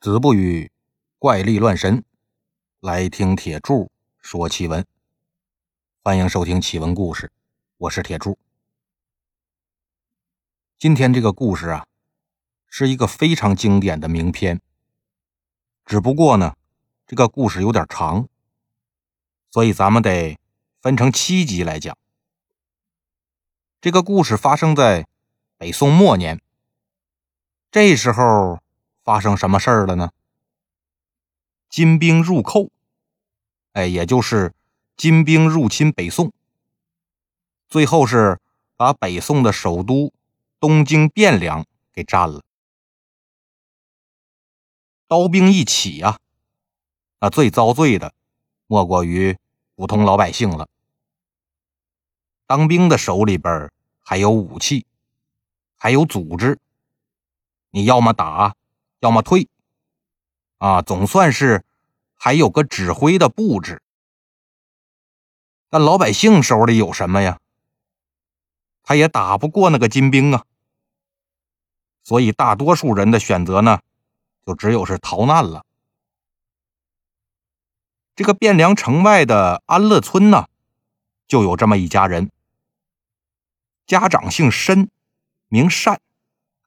子不语怪力乱神，来听铁柱说奇闻。欢迎收听奇闻故事，我是铁柱。今天这个故事啊，是一个非常经典的名篇。只不过呢，这个故事有点长，所以咱们得分成七集来讲。这个故事发生在北宋末年，这时候。发生什么事儿了呢？金兵入寇，哎，也就是金兵入侵北宋，最后是把北宋的首都东京汴梁给占了。刀兵一起呀，那最遭罪的莫过于普通老百姓了。当兵的手里边还有武器，还有组织，你要么打。要么退，啊，总算是还有个指挥的布置。但老百姓手里有什么呀？他也打不过那个金兵啊。所以大多数人的选择呢，就只有是逃难了。这个汴梁城外的安乐村呢，就有这么一家人，家长姓申，名善，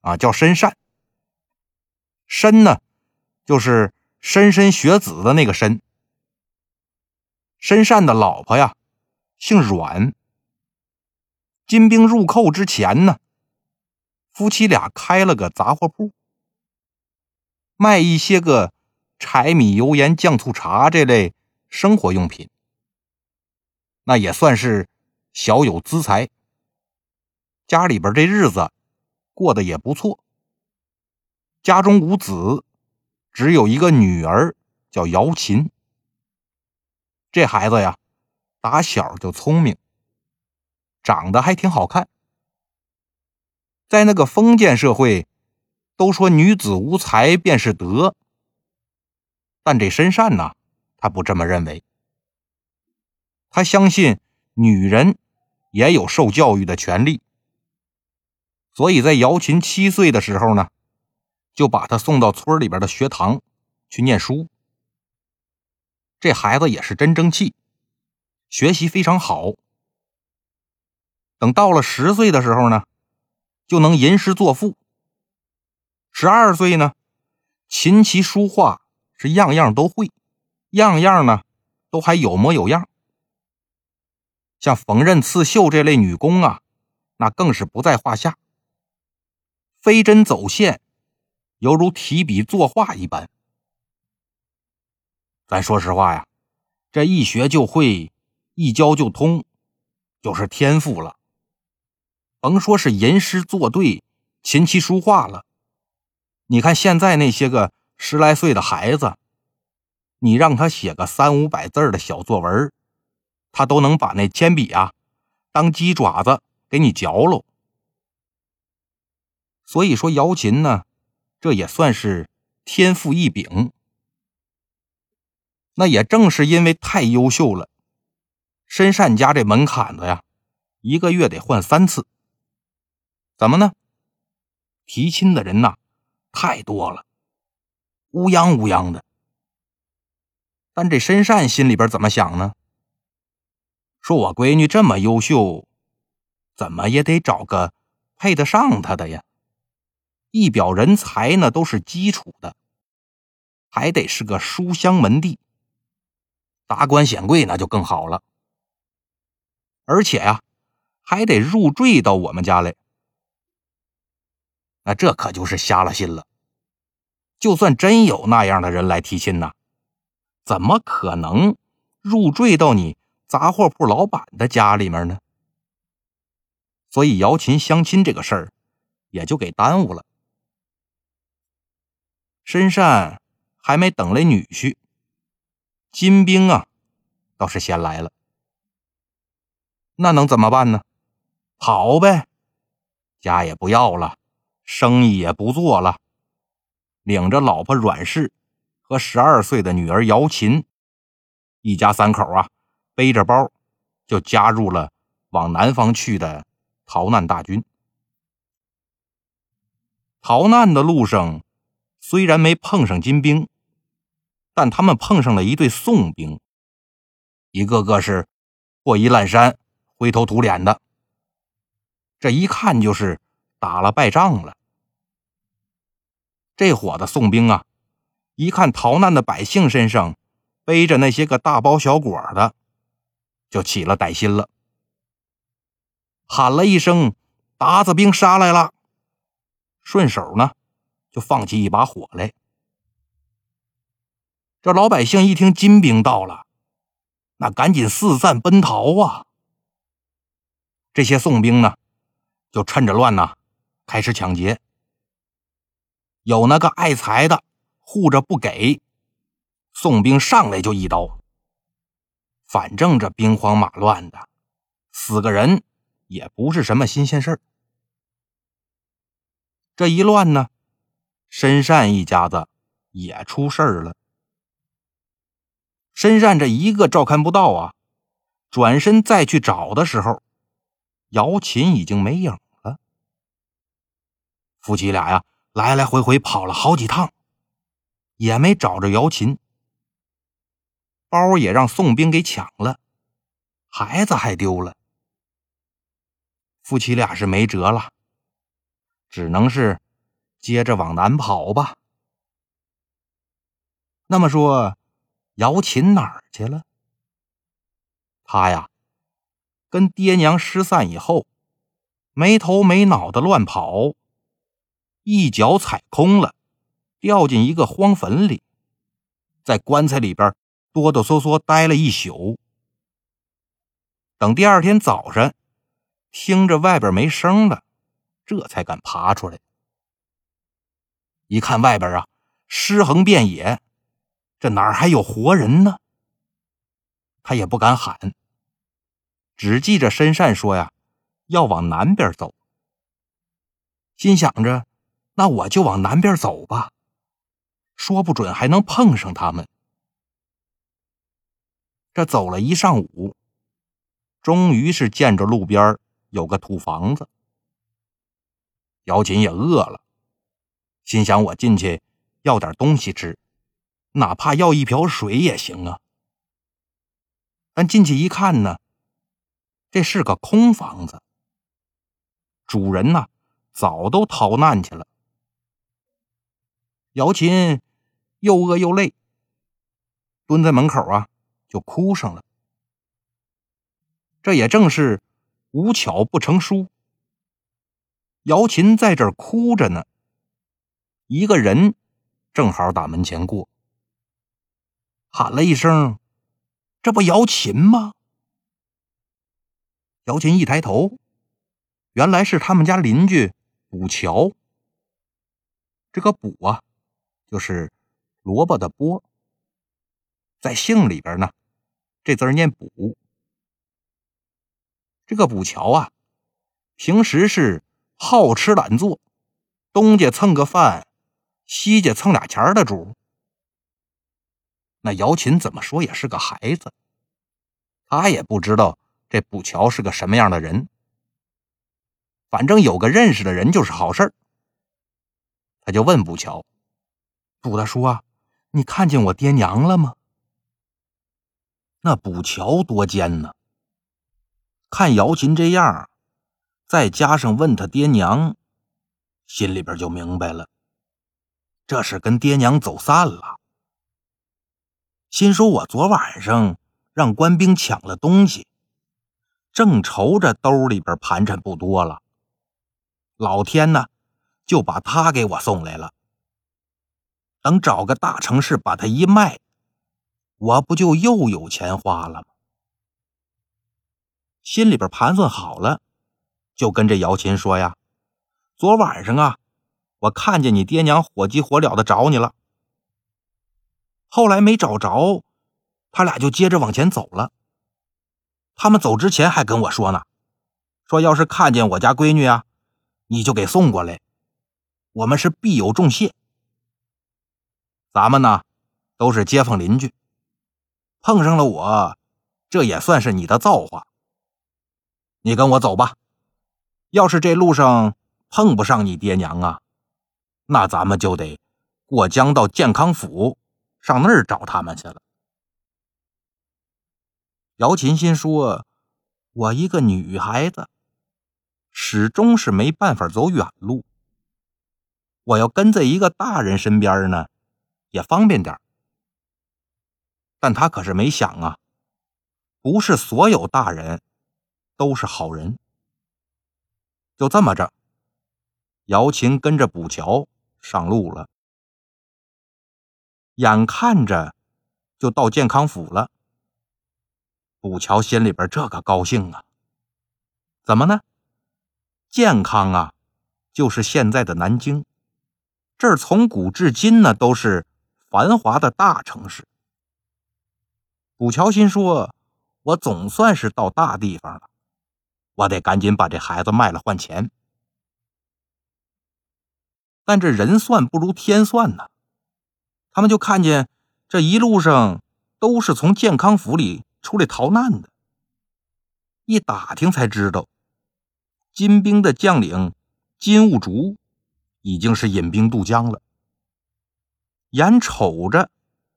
啊，叫申善。申呢，就是莘莘学子的那个申。申善的老婆呀，姓阮。金兵入寇之前呢，夫妻俩开了个杂货铺，卖一些个柴米油盐酱醋茶这类生活用品，那也算是小有资财。家里边这日子过得也不错。家中无子，只有一个女儿，叫姚琴。这孩子呀，打小就聪明，长得还挺好看。在那个封建社会，都说女子无才便是德，但这申善呢，他不这么认为。他相信女人也有受教育的权利，所以在姚琴七岁的时候呢。就把他送到村里边的学堂去念书。这孩子也是真争气，学习非常好。等到了十岁的时候呢，就能吟诗作赋。十二岁呢，琴棋书画是样样都会，样样呢都还有模有样。像缝纫、刺绣这类女工啊，那更是不在话下。飞针走线。犹如提笔作画一般。咱说实话呀，这一学就会，一教就通，就是天赋了。甭说是吟诗作对、琴棋书画了，你看现在那些个十来岁的孩子，你让他写个三五百字的小作文，他都能把那铅笔啊当鸡爪子给你嚼喽。所以说，瑶琴呢。这也算是天赋异禀。那也正是因为太优秀了，申善家这门槛子呀，一个月得换三次。怎么呢？提亲的人呐，太多了，乌泱乌泱的。但这申善心里边怎么想呢？说我闺女这么优秀，怎么也得找个配得上她的呀。一表人才呢，都是基础的，还得是个书香门第，达官显贵那就更好了。而且呀，还得入赘到我们家来，那这可就是瞎了心了。就算真有那样的人来提亲呢，怎么可能入赘到你杂货铺老板的家里面呢？所以姚琴相亲这个事儿也就给耽误了。申善还没等来女婿，金兵啊，倒是先来了。那能怎么办呢？跑呗，家也不要了，生意也不做了，领着老婆阮氏和十二岁的女儿姚琴，一家三口啊，背着包就加入了往南方去的逃难大军。逃难的路上。虽然没碰上金兵，但他们碰上了一队宋兵，一个个是破衣烂衫、灰头土脸的，这一看就是打了败仗了。这伙的宋兵啊，一看逃难的百姓身上背着那些个大包小裹的，就起了歹心了，喊了一声：“鞑子兵杀来了！”顺手呢。就放起一把火来。这老百姓一听金兵到了，那赶紧四散奔逃啊！这些宋兵呢，就趁着乱呢，开始抢劫。有那个爱财的护着不给，宋兵上来就一刀。反正这兵荒马乱的，死个人也不是什么新鲜事儿。这一乱呢。申善一家子也出事儿了。申善这一个照看不到啊，转身再去找的时候，姚琴已经没影了。夫妻俩呀，来来回回跑了好几趟，也没找着姚琴。包也让宋兵给抢了，孩子还丢了。夫妻俩是没辙了，只能是。接着往南跑吧。那么说，姚琴哪儿去了？他呀，跟爹娘失散以后，没头没脑的乱跑，一脚踩空了，掉进一个荒坟里，在棺材里边哆哆嗦嗦待了一宿。等第二天早上，听着外边没声了，这才敢爬出来。一看外边啊，尸横遍野，这哪儿还有活人呢？他也不敢喊，只记着申善说呀，要往南边走。心想着，那我就往南边走吧，说不准还能碰上他们。这走了一上午，终于是见着路边有个土房子。姚琴也饿了。心想：“我进去要点东西吃，哪怕要一瓢水也行啊。”但进去一看呢，这是个空房子，主人呢早都逃难去了。姚琴又饿又累，蹲在门口啊就哭上了。这也正是无巧不成书。姚琴在这儿哭着呢。一个人正好打门前过，喊了一声：“这不姚琴吗？”姚琴一抬头，原来是他们家邻居卜桥。这个卜啊，就是萝卜的卜，在姓里边呢，这字念卜。这个卜桥啊，平时是好吃懒做，东家蹭个饭。西家蹭俩钱的主，那姚琴怎么说也是个孩子，他也不知道这卜桥是个什么样的人。反正有个认识的人就是好事儿他就问卜桥：“卜大叔啊，你看见我爹娘了吗？”那卜桥多奸呢，看姚琴这样，再加上问他爹娘，心里边就明白了。这是跟爹娘走散了，心说：“我昨晚上让官兵抢了东西，正愁着兜里边盘缠不多了，老天呢就把他给我送来了。等找个大城市把他一卖，我不就又有钱花了吗？”心里边盘算好了，就跟这姚琴说：“呀，昨晚上啊。”我看见你爹娘火急火燎的找你了，后来没找着，他俩就接着往前走了。他们走之前还跟我说呢，说要是看见我家闺女啊，你就给送过来，我们是必有重谢。咱们呢都是街坊邻居，碰上了我，这也算是你的造化。你跟我走吧，要是这路上碰不上你爹娘啊。那咱们就得过江到健康府，上那儿找他们去了。姚琴心说：“我一个女孩子，始终是没办法走远路。我要跟在一个大人身边呢，也方便点但他可是没想啊，不是所有大人都是好人。就这么着，姚琴跟着卜桥上路了。眼看着就到健康府了。卜桥心里边这个高兴啊！怎么呢？健康啊，就是现在的南京，这儿从古至今呢都是繁华的大城市。卜桥心说：“我总算是到大地方了，我得赶紧把这孩子卖了换钱。”但这人算不如天算呐，他们就看见这一路上都是从健康府里。出来逃难的，一打听才知道，金兵的将领金兀术已经是引兵渡江了，眼瞅着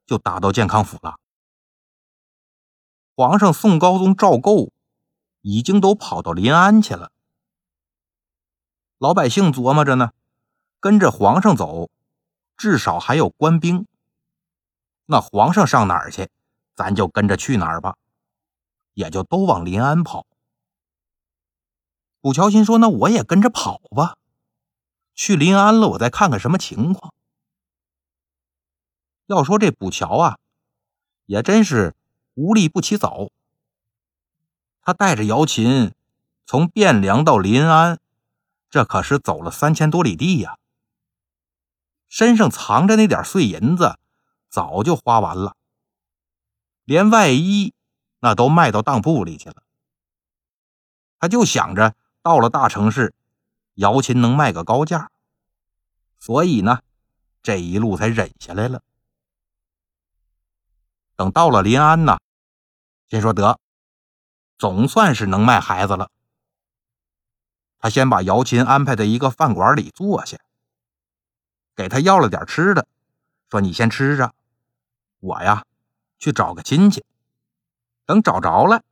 就打到健康府了。皇上宋高宗赵构已经都跑到临安去了，老百姓琢磨着呢，跟着皇上走，至少还有官兵。那皇上上哪儿去？咱就跟着去哪儿吧，也就都往临安跑。卜乔心说：“那我也跟着跑吧，去临安了，我再看看什么情况。”要说这卜乔啊，也真是无利不起早。他带着姚琴从汴梁到临安，这可是走了三千多里地呀，身上藏着那点碎银子，早就花完了。连外衣那都卖到当铺里去了，他就想着到了大城市，姚琴能卖个高价，所以呢，这一路才忍下来了。等到了临安呢，先说得，总算是能卖孩子了。他先把姚琴安排在一个饭馆里坐下，给他要了点吃的，说：“你先吃着，我呀。”去找个亲戚，等找着了，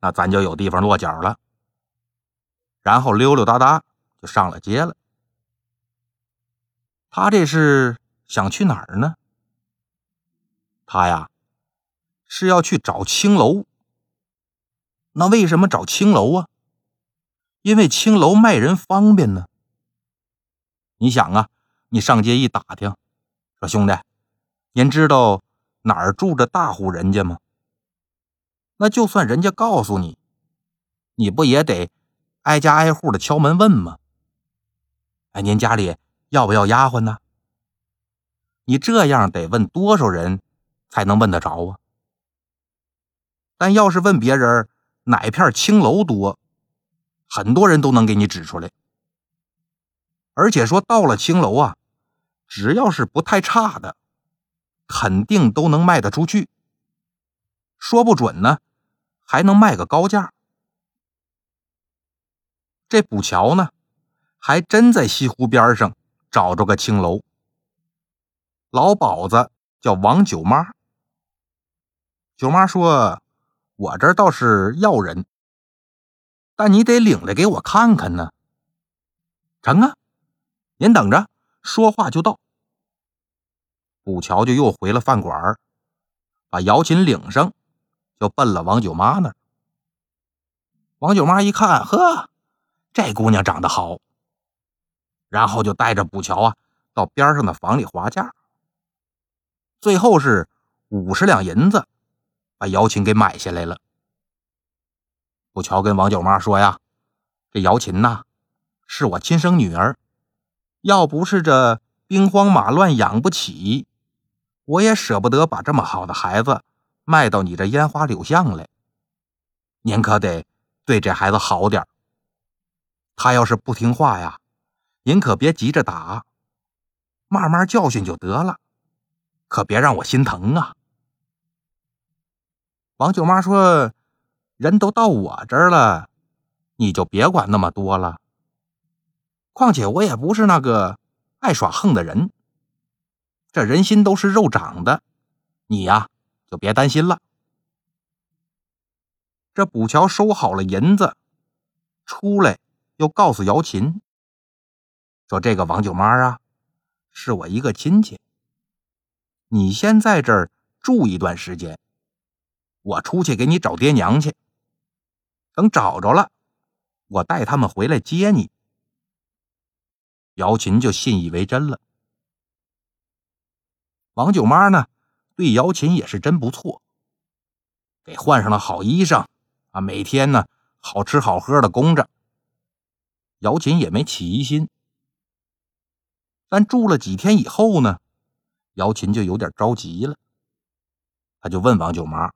那咱就有地方落脚了。然后溜溜达达就上了街了。他这是想去哪儿呢？他呀是要去找青楼。那为什么找青楼啊？因为青楼卖人方便呢。你想啊，你上街一打听，说兄弟，您知道？哪儿住着大户人家吗？那就算人家告诉你，你不也得挨家挨户的敲门问吗？哎，您家里要不要丫鬟呢？你这样得问多少人才能问得着啊？但要是问别人哪片青楼多，很多人都能给你指出来。而且说到了青楼啊，只要是不太差的。肯定都能卖得出去，说不准呢，还能卖个高价。这补桥呢，还真在西湖边上找着个青楼，老鸨子叫王九妈。九妈说：“我这倒是要人，但你得领来给我看看呢。”成啊，您等着，说话就到。卜桥就又回了饭馆，把姚琴领上，就奔了王九妈那儿。王九妈一看，呵，这姑娘长得好，然后就带着卜桥啊到边上的房里划价，最后是五十两银子把姚琴给买下来了。卜桥跟王九妈说呀：“这姚琴呐，是我亲生女儿，要不是这兵荒马乱养不起。”我也舍不得把这么好的孩子卖到你这烟花柳巷来，您可得对这孩子好点他要是不听话呀，您可别急着打，慢慢教训就得了，可别让我心疼啊。王舅妈说：“人都到我这儿了，你就别管那么多了。况且我也不是那个爱耍横的人。”这人心都是肉长的，你呀就别担心了。这卜桥收好了银子，出来又告诉姚琴说：“这个王九妈啊，是我一个亲戚，你先在这儿住一段时间，我出去给你找爹娘去。等找着了，我带他们回来接你。”姚琴就信以为真了。王九妈呢，对姚琴也是真不错，给换上了好衣裳。啊，每天呢，好吃好喝的供着。姚琴也没起疑心，但住了几天以后呢，姚琴就有点着急了。他就问王九妈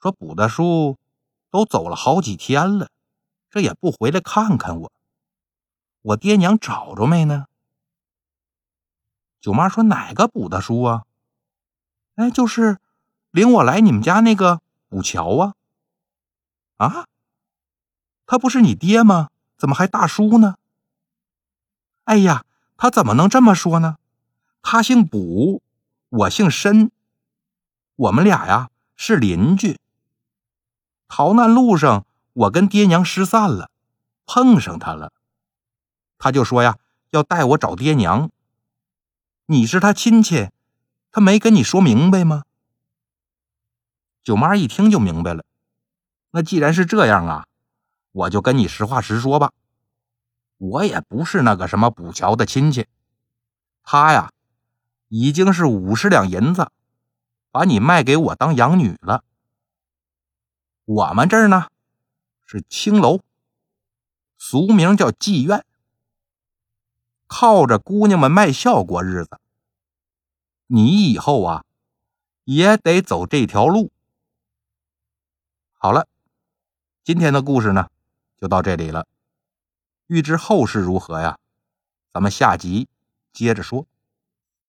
说：“卜大叔都走了好几天了，这也不回来看看我，我爹娘找着没呢？”九妈说：“哪个卜大叔啊？哎，就是领我来你们家那个卜桥啊。”啊，他不是你爹吗？怎么还大叔呢？哎呀，他怎么能这么说呢？他姓卜，我姓申，我们俩呀是邻居。逃难路上，我跟爹娘失散了，碰上他了，他就说呀要带我找爹娘。你是他亲戚，他没跟你说明白吗？九妈一听就明白了。那既然是这样啊，我就跟你实话实说吧。我也不是那个什么补桥的亲戚，他呀，已经是五十两银子，把你卖给我当养女了。我们这儿呢，是青楼，俗名叫妓院，靠着姑娘们卖笑过日子。你以后啊，也得走这条路。好了。今天的故事呢，就到这里了。欲知后事如何呀？咱们下集接着说。